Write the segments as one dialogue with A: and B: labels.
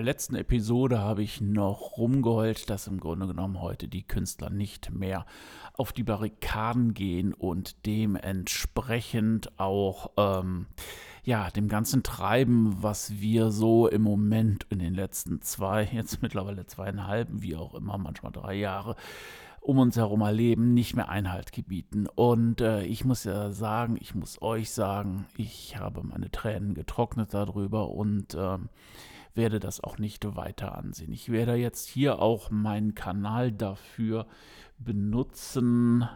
A: Der letzten Episode habe ich noch rumgeheult, dass im Grunde genommen heute die Künstler nicht mehr auf die Barrikaden gehen und dementsprechend auch ähm, ja dem ganzen Treiben, was wir so im Moment in den letzten zwei, jetzt mittlerweile zweieinhalb, wie auch immer, manchmal drei Jahre um uns herum erleben, nicht mehr Einhalt gebieten. Und äh, ich muss ja sagen, ich muss euch sagen, ich habe meine Tränen getrocknet darüber und äh, werde das auch nicht weiter ansehen. Ich werde jetzt hier auch meinen Kanal dafür benutzen,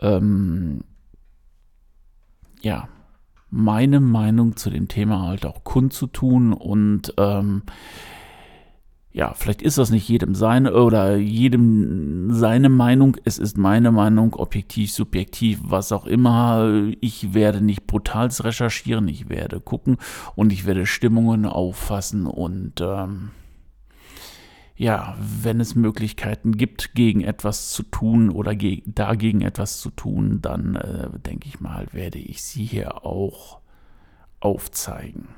A: ähm, ja, meine Meinung zu dem Thema halt auch kundzutun und ähm, ja, vielleicht ist das nicht jedem seine oder jedem seine Meinung. Es ist meine Meinung, objektiv, subjektiv, was auch immer. Ich werde nicht brutal recherchieren, ich werde gucken und ich werde Stimmungen auffassen und ähm, ja, wenn es Möglichkeiten gibt, gegen etwas zu tun oder dagegen etwas zu tun, dann äh, denke ich mal, werde ich sie hier auch aufzeigen.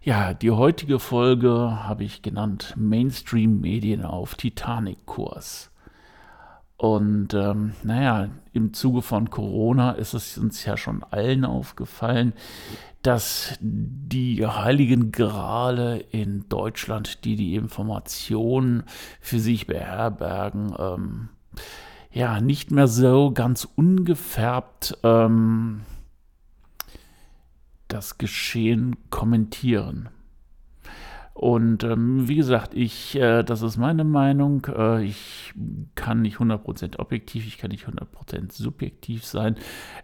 A: Ja, die heutige Folge habe ich genannt Mainstream-Medien auf Titanic-Kurs. Und ähm, naja, im Zuge von Corona ist es uns ja schon allen aufgefallen, dass die heiligen Grale in Deutschland, die die Informationen für sich beherbergen, ähm, ja, nicht mehr so ganz ungefärbt ähm, das Geschehen kommentieren. Und ähm, wie gesagt, ich, äh, das ist meine Meinung. Äh, ich kann nicht 100% objektiv, ich kann nicht 100% subjektiv sein.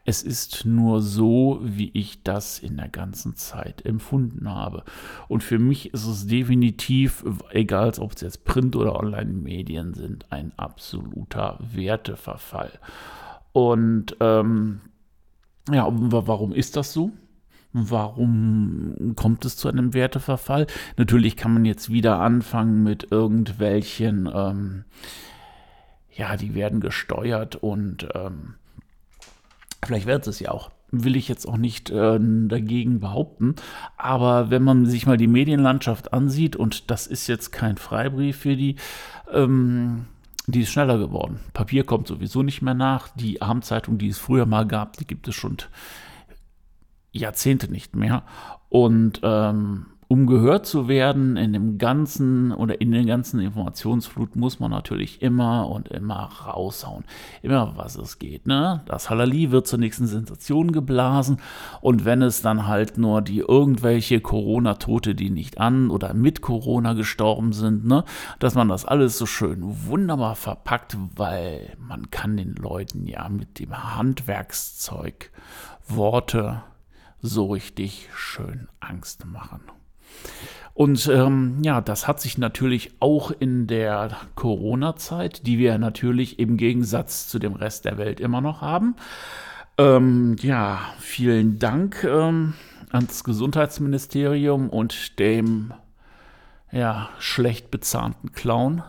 A: Es ist nur so, wie ich das in der ganzen Zeit empfunden habe. Und für mich ist es definitiv, egal ob es jetzt Print- oder Online-Medien sind, ein absoluter Werteverfall. Und ähm, ja, warum ist das so? Warum kommt es zu einem Werteverfall? Natürlich kann man jetzt wieder anfangen mit irgendwelchen, ähm, ja, die werden gesteuert und ähm, vielleicht wird es ja auch. Will ich jetzt auch nicht äh, dagegen behaupten. Aber wenn man sich mal die Medienlandschaft ansieht, und das ist jetzt kein Freibrief für die, ähm, die ist schneller geworden. Papier kommt sowieso nicht mehr nach. Die Abendzeitung, die es früher mal gab, die gibt es schon Jahrzehnte nicht mehr. Und ähm, um gehört zu werden in dem ganzen oder in den ganzen Informationsflut muss man natürlich immer und immer raushauen. Immer was es geht. Ne? Das Halali wird zur nächsten Sensation geblasen und wenn es dann halt nur die irgendwelche Corona-Tote, die nicht an oder mit Corona gestorben sind, ne, dass man das alles so schön wunderbar verpackt, weil man kann den Leuten ja mit dem Handwerkszeug Worte so richtig schön Angst machen. Und ähm, ja, das hat sich natürlich auch in der Corona-Zeit, die wir natürlich im Gegensatz zu dem Rest der Welt immer noch haben. Ähm, ja, vielen Dank ähm, ans Gesundheitsministerium und dem ja, schlecht bezahnten Clown.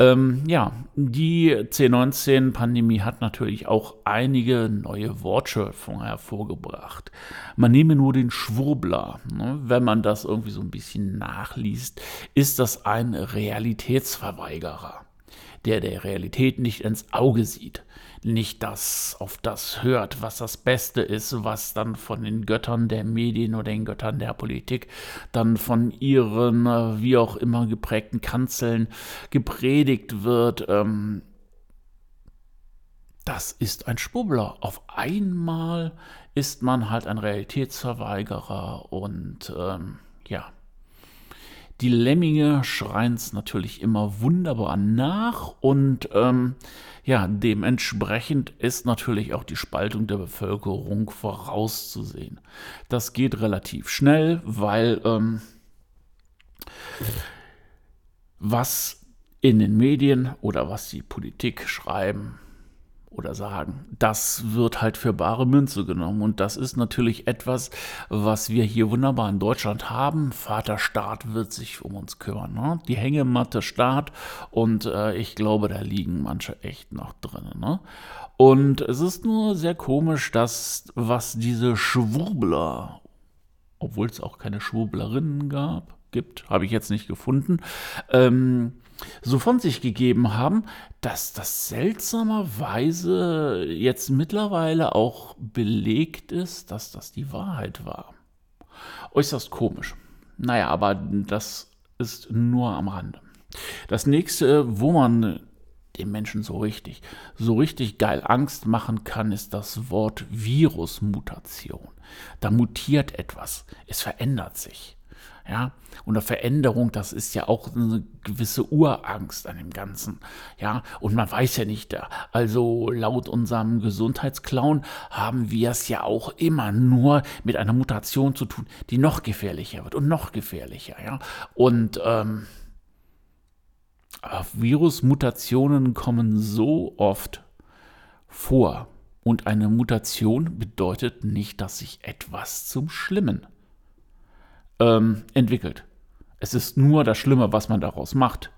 A: Ähm, ja, die C19-Pandemie hat natürlich auch einige neue Wortschöpfungen hervorgebracht. Man nehme nur den Schwurbler. Ne? Wenn man das irgendwie so ein bisschen nachliest, ist das ein Realitätsverweigerer, der der Realität nicht ins Auge sieht nicht das auf das hört, was das Beste ist, was dann von den Göttern der Medien oder den Göttern der Politik dann von ihren äh, wie auch immer geprägten Kanzeln gepredigt wird. Ähm, das ist ein Schwubbler. Auf einmal ist man halt ein Realitätsverweigerer und ähm, ja. Die Lemminge schreien es natürlich immer wunderbar nach und ähm, ja, dementsprechend ist natürlich auch die Spaltung der Bevölkerung vorauszusehen. Das geht relativ schnell, weil ähm, was in den Medien oder was die Politik schreiben oder sagen. Das wird halt für bare Münze genommen. Und das ist natürlich etwas, was wir hier wunderbar in Deutschland haben. Vater Staat wird sich um uns kümmern. Ne? Die Hängematte Staat. Und äh, ich glaube, da liegen manche echt noch drin. Ne? Und es ist nur sehr komisch, dass was diese Schwurbler, obwohl es auch keine Schwurblerinnen gab, gibt, habe ich jetzt nicht gefunden, ähm, so von sich gegeben haben, dass das seltsamerweise jetzt mittlerweile auch belegt ist, dass das die Wahrheit war. Äußerst komisch. Naja, aber das ist nur am Rande. Das nächste, wo man dem Menschen so richtig, so richtig geil Angst machen kann, ist das Wort Virusmutation. Da mutiert etwas, es verändert sich. Ja, und Veränderung, das ist ja auch eine gewisse Urangst an dem Ganzen. Ja, und man weiß ja nicht, also laut unserem Gesundheitsclown haben wir es ja auch immer nur mit einer Mutation zu tun, die noch gefährlicher wird und noch gefährlicher. Ja, und ähm, Virusmutationen kommen so oft vor. Und eine Mutation bedeutet nicht, dass sich etwas zum Schlimmen ähm, entwickelt. Es ist nur das Schlimme, was man daraus macht.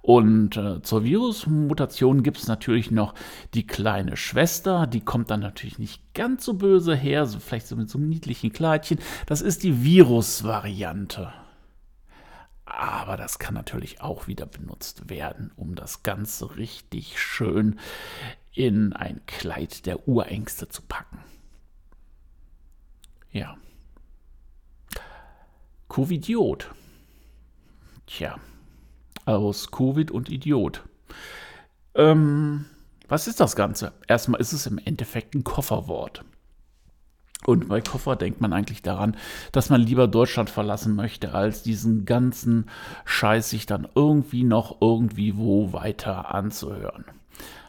A: Und äh, zur Virusmutation gibt es natürlich noch die kleine Schwester, die kommt dann natürlich nicht ganz so böse her, so vielleicht so mit so einem niedlichen Kleidchen. Das ist die Virusvariante. Aber das kann natürlich auch wieder benutzt werden, um das Ganze richtig schön in ein Kleid der Urängste zu packen. Ja. Covidiot. Tja, aus Covid und Idiot. Ähm, was ist das Ganze? Erstmal ist es im Endeffekt ein Kofferwort. Und bei Koffer denkt man eigentlich daran, dass man lieber Deutschland verlassen möchte, als diesen ganzen Scheiß sich dann irgendwie noch irgendwie wo weiter anzuhören.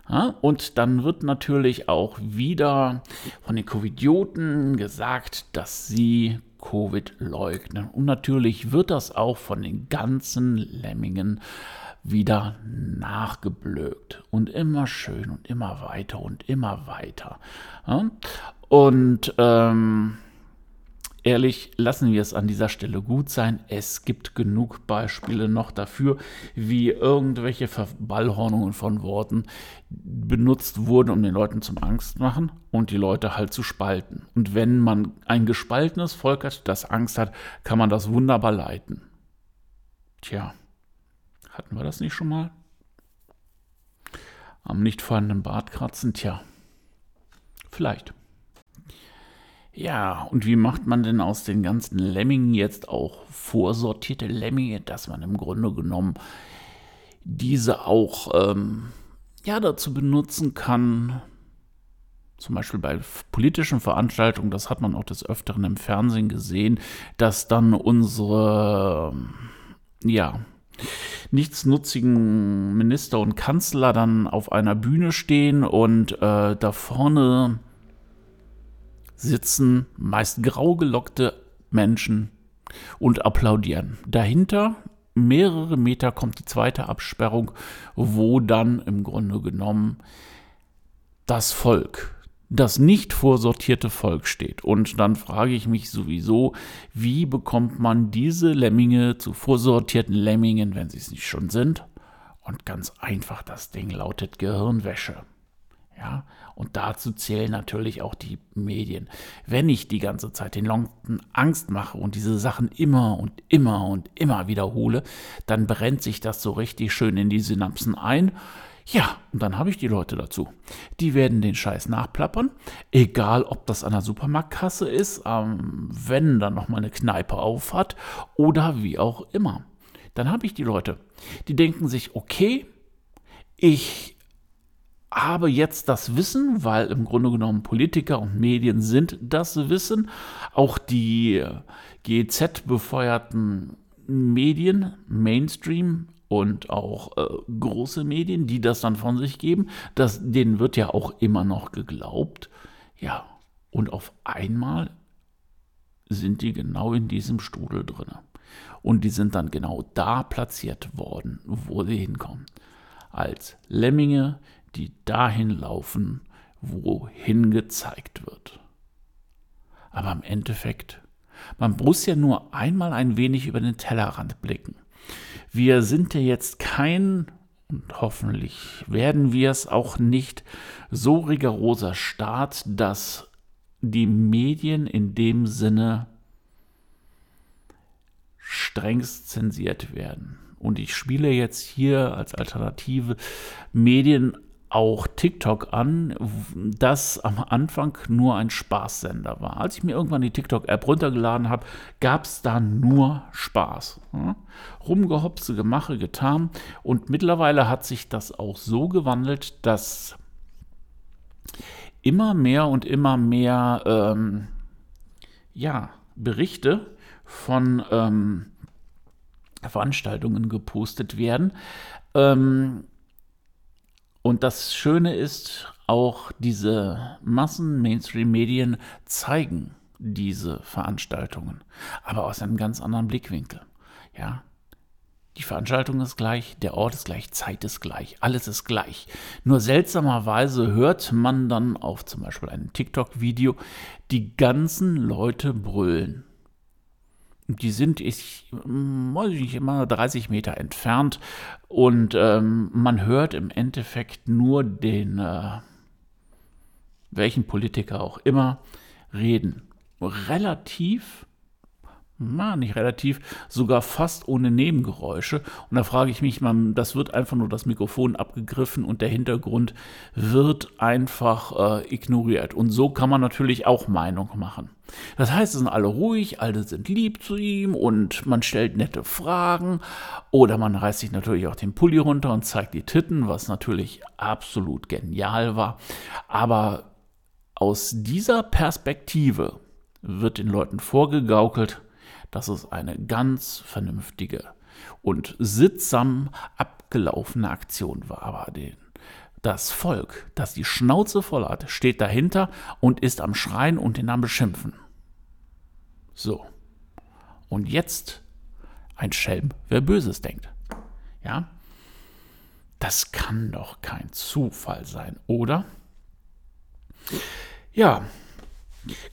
A: Ja, und dann wird natürlich auch wieder von den Covidioten gesagt, dass sie Covid leugnen. Und natürlich wird das auch von den ganzen Lemmingen wieder nachgeblökt und immer schön und immer weiter und immer weiter. Und ähm, ehrlich, lassen wir es an dieser Stelle gut sein. Es gibt genug Beispiele noch dafür, wie irgendwelche Verballhornungen von Worten benutzt wurden, um den Leuten zum Angst machen und die Leute halt zu spalten. Und wenn man ein gespaltenes Volk hat, das Angst hat, kann man das wunderbar leiten. Tja, hatten wir das nicht schon mal? Am nicht vorhandenen Bart kratzen? Tja, vielleicht. Ja, und wie macht man denn aus den ganzen Lemmingen jetzt auch vorsortierte Lemminge, dass man im Grunde genommen diese auch ähm, ja, dazu benutzen kann, zum Beispiel bei politischen Veranstaltungen, das hat man auch des Öfteren im Fernsehen gesehen, dass dann unsere, ja, nichtsnutzigen Minister und Kanzler dann auf einer Bühne stehen und äh, da vorne sitzen meist grau gelockte Menschen und applaudieren. Dahinter mehrere Meter kommt die zweite Absperrung, wo dann im Grunde genommen das Volk, das nicht vorsortierte Volk steht. Und dann frage ich mich sowieso, wie bekommt man diese Lemminge zu vorsortierten Lemmingen, wenn sie es nicht schon sind? Und ganz einfach, das Ding lautet Gehirnwäsche. Ja, und dazu zählen natürlich auch die Medien. Wenn ich die ganze Zeit den Leuten Angst mache und diese Sachen immer und immer und immer wiederhole, dann brennt sich das so richtig schön in die Synapsen ein. Ja, und dann habe ich die Leute dazu. Die werden den Scheiß nachplappern, egal ob das an der Supermarktkasse ist, ähm, wenn dann noch mal eine Kneipe auf hat oder wie auch immer. Dann habe ich die Leute, die denken sich, okay, ich habe jetzt das Wissen, weil im Grunde genommen Politiker und Medien sind das Wissen, auch die äh, GZ-befeuerten Medien, Mainstream und auch äh, große Medien, die das dann von sich geben, das, denen wird ja auch immer noch geglaubt. Ja, und auf einmal sind die genau in diesem Strudel drin. Und die sind dann genau da platziert worden, wo sie hinkommen. Als Lemminge, die dahin laufen, wohin gezeigt wird. Aber im Endeffekt, man muss ja nur einmal ein wenig über den Tellerrand blicken. Wir sind ja jetzt kein, und hoffentlich werden wir es auch nicht, so rigoroser Staat, dass die Medien in dem Sinne strengst zensiert werden. Und ich spiele jetzt hier als alternative Medien auch TikTok an, das am Anfang nur ein Spaßsender war. Als ich mir irgendwann die TikTok-App runtergeladen habe, gab es da nur Spaß. Rumgehopse, Gemache, getan. Und mittlerweile hat sich das auch so gewandelt, dass immer mehr und immer mehr ähm, ja, Berichte von ähm, Veranstaltungen gepostet werden. Ähm, und das Schöne ist, auch diese Massen-Mainstream-Medien zeigen diese Veranstaltungen, aber aus einem ganz anderen Blickwinkel. Ja, die Veranstaltung ist gleich, der Ort ist gleich, Zeit ist gleich, alles ist gleich. Nur seltsamerweise hört man dann auf zum Beispiel einem TikTok-Video die ganzen Leute brüllen die sind, ich weiß nicht, immer 30 Meter entfernt und ähm, man hört im Endeffekt nur den, äh, welchen Politiker auch immer, reden. Relativ na, nicht relativ, sogar fast ohne Nebengeräusche. Und da frage ich mich, man, das wird einfach nur das Mikrofon abgegriffen und der Hintergrund wird einfach äh, ignoriert. Und so kann man natürlich auch Meinung machen. Das heißt, es sind alle ruhig, alle sind lieb zu ihm und man stellt nette Fragen oder man reißt sich natürlich auch den Pulli runter und zeigt die Titten, was natürlich absolut genial war. Aber aus dieser Perspektive wird den Leuten vorgegaukelt, dass es eine ganz vernünftige und sittsam abgelaufene Aktion war. Aber den, das Volk, das die Schnauze voll hat, steht dahinter und ist am Schreien und den am Beschimpfen. So. Und jetzt ein Schelm, wer Böses denkt. Ja? Das kann doch kein Zufall sein, oder? Ja,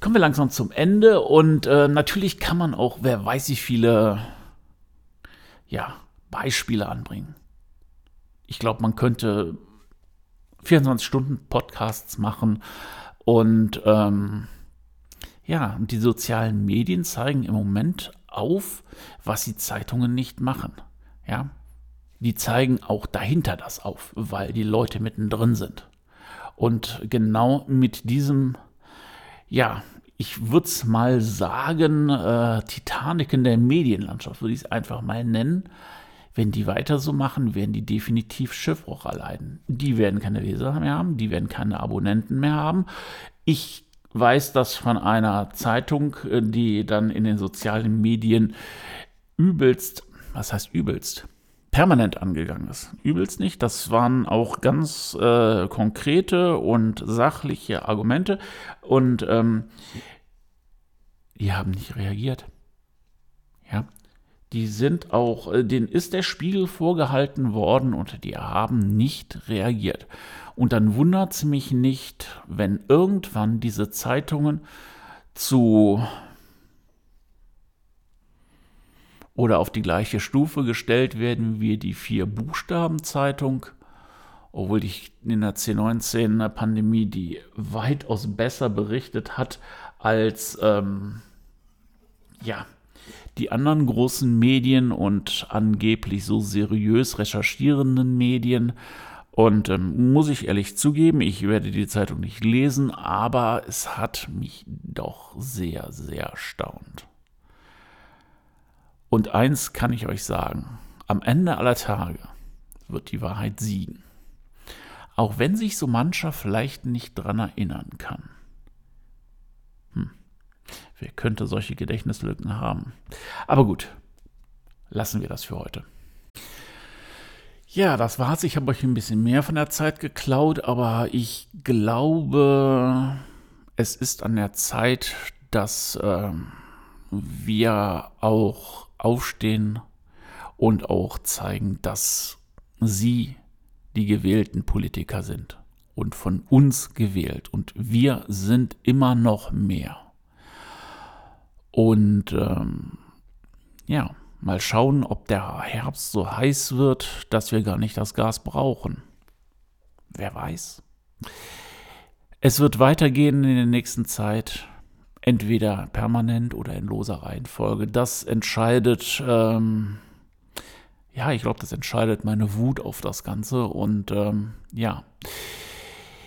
A: Kommen wir langsam zum Ende und äh, natürlich kann man auch, wer weiß wie viele ja, Beispiele anbringen. Ich glaube, man könnte 24 Stunden Podcasts machen und ähm, ja, die sozialen Medien zeigen im Moment auf, was die Zeitungen nicht machen. Ja, die zeigen auch dahinter das auf, weil die Leute mittendrin sind. Und genau mit diesem ja, ich würde es mal sagen, äh, Titanic in der Medienlandschaft, würde ich es einfach mal nennen. Wenn die weiter so machen, werden die definitiv Schiffbruch erleiden. Die werden keine Leser mehr haben, die werden keine Abonnenten mehr haben. Ich weiß das von einer Zeitung, äh, die dann in den sozialen Medien übelst, was heißt übelst? Permanent angegangen ist. Übelst nicht. Das waren auch ganz äh, konkrete und sachliche Argumente. Und ähm, die haben nicht reagiert. Ja. Die sind auch, äh, denen ist der Spiegel vorgehalten worden und die haben nicht reagiert. Und dann wundert es mich nicht, wenn irgendwann diese Zeitungen zu oder auf die gleiche Stufe gestellt werden wie die vier Buchstaben-Zeitung, obwohl ich in der C19-Pandemie die weitaus besser berichtet hat als ähm, ja, die anderen großen Medien und angeblich so seriös recherchierenden Medien. Und ähm, muss ich ehrlich zugeben, ich werde die Zeitung nicht lesen, aber es hat mich doch sehr, sehr erstaunt. Und eins kann ich euch sagen, am Ende aller Tage wird die Wahrheit siegen. Auch wenn sich so mancher vielleicht nicht dran erinnern kann. Hm. Wer könnte solche Gedächtnislücken haben? Aber gut, lassen wir das für heute. Ja, das war's. Ich habe euch ein bisschen mehr von der Zeit geklaut, aber ich glaube, es ist an der Zeit, dass äh, wir auch aufstehen und auch zeigen, dass sie die gewählten Politiker sind und von uns gewählt. Und wir sind immer noch mehr. Und ähm, ja, mal schauen, ob der Herbst so heiß wird, dass wir gar nicht das Gas brauchen. Wer weiß. Es wird weitergehen in der nächsten Zeit, entweder permanent oder in loser Reihenfolge. Das entscheidet, ähm, ja, ich glaube, das entscheidet meine Wut auf das Ganze. Und ähm, ja,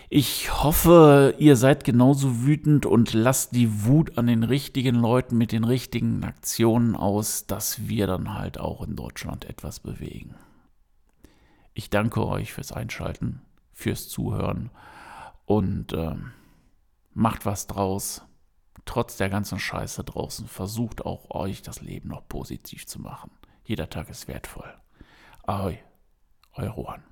A: ich hoffe, ihr seid genauso wütend und lasst die Wut an den richtigen Leuten mit den richtigen Aktionen aus, dass wir dann halt auch in Deutschland etwas bewegen. Ich danke euch fürs Einschalten, fürs Zuhören und äh, macht was draus. Trotz der ganzen Scheiße draußen versucht auch euch das Leben noch positiv zu machen. Jeder Tag ist wertvoll. Ahoi, euer Rohan.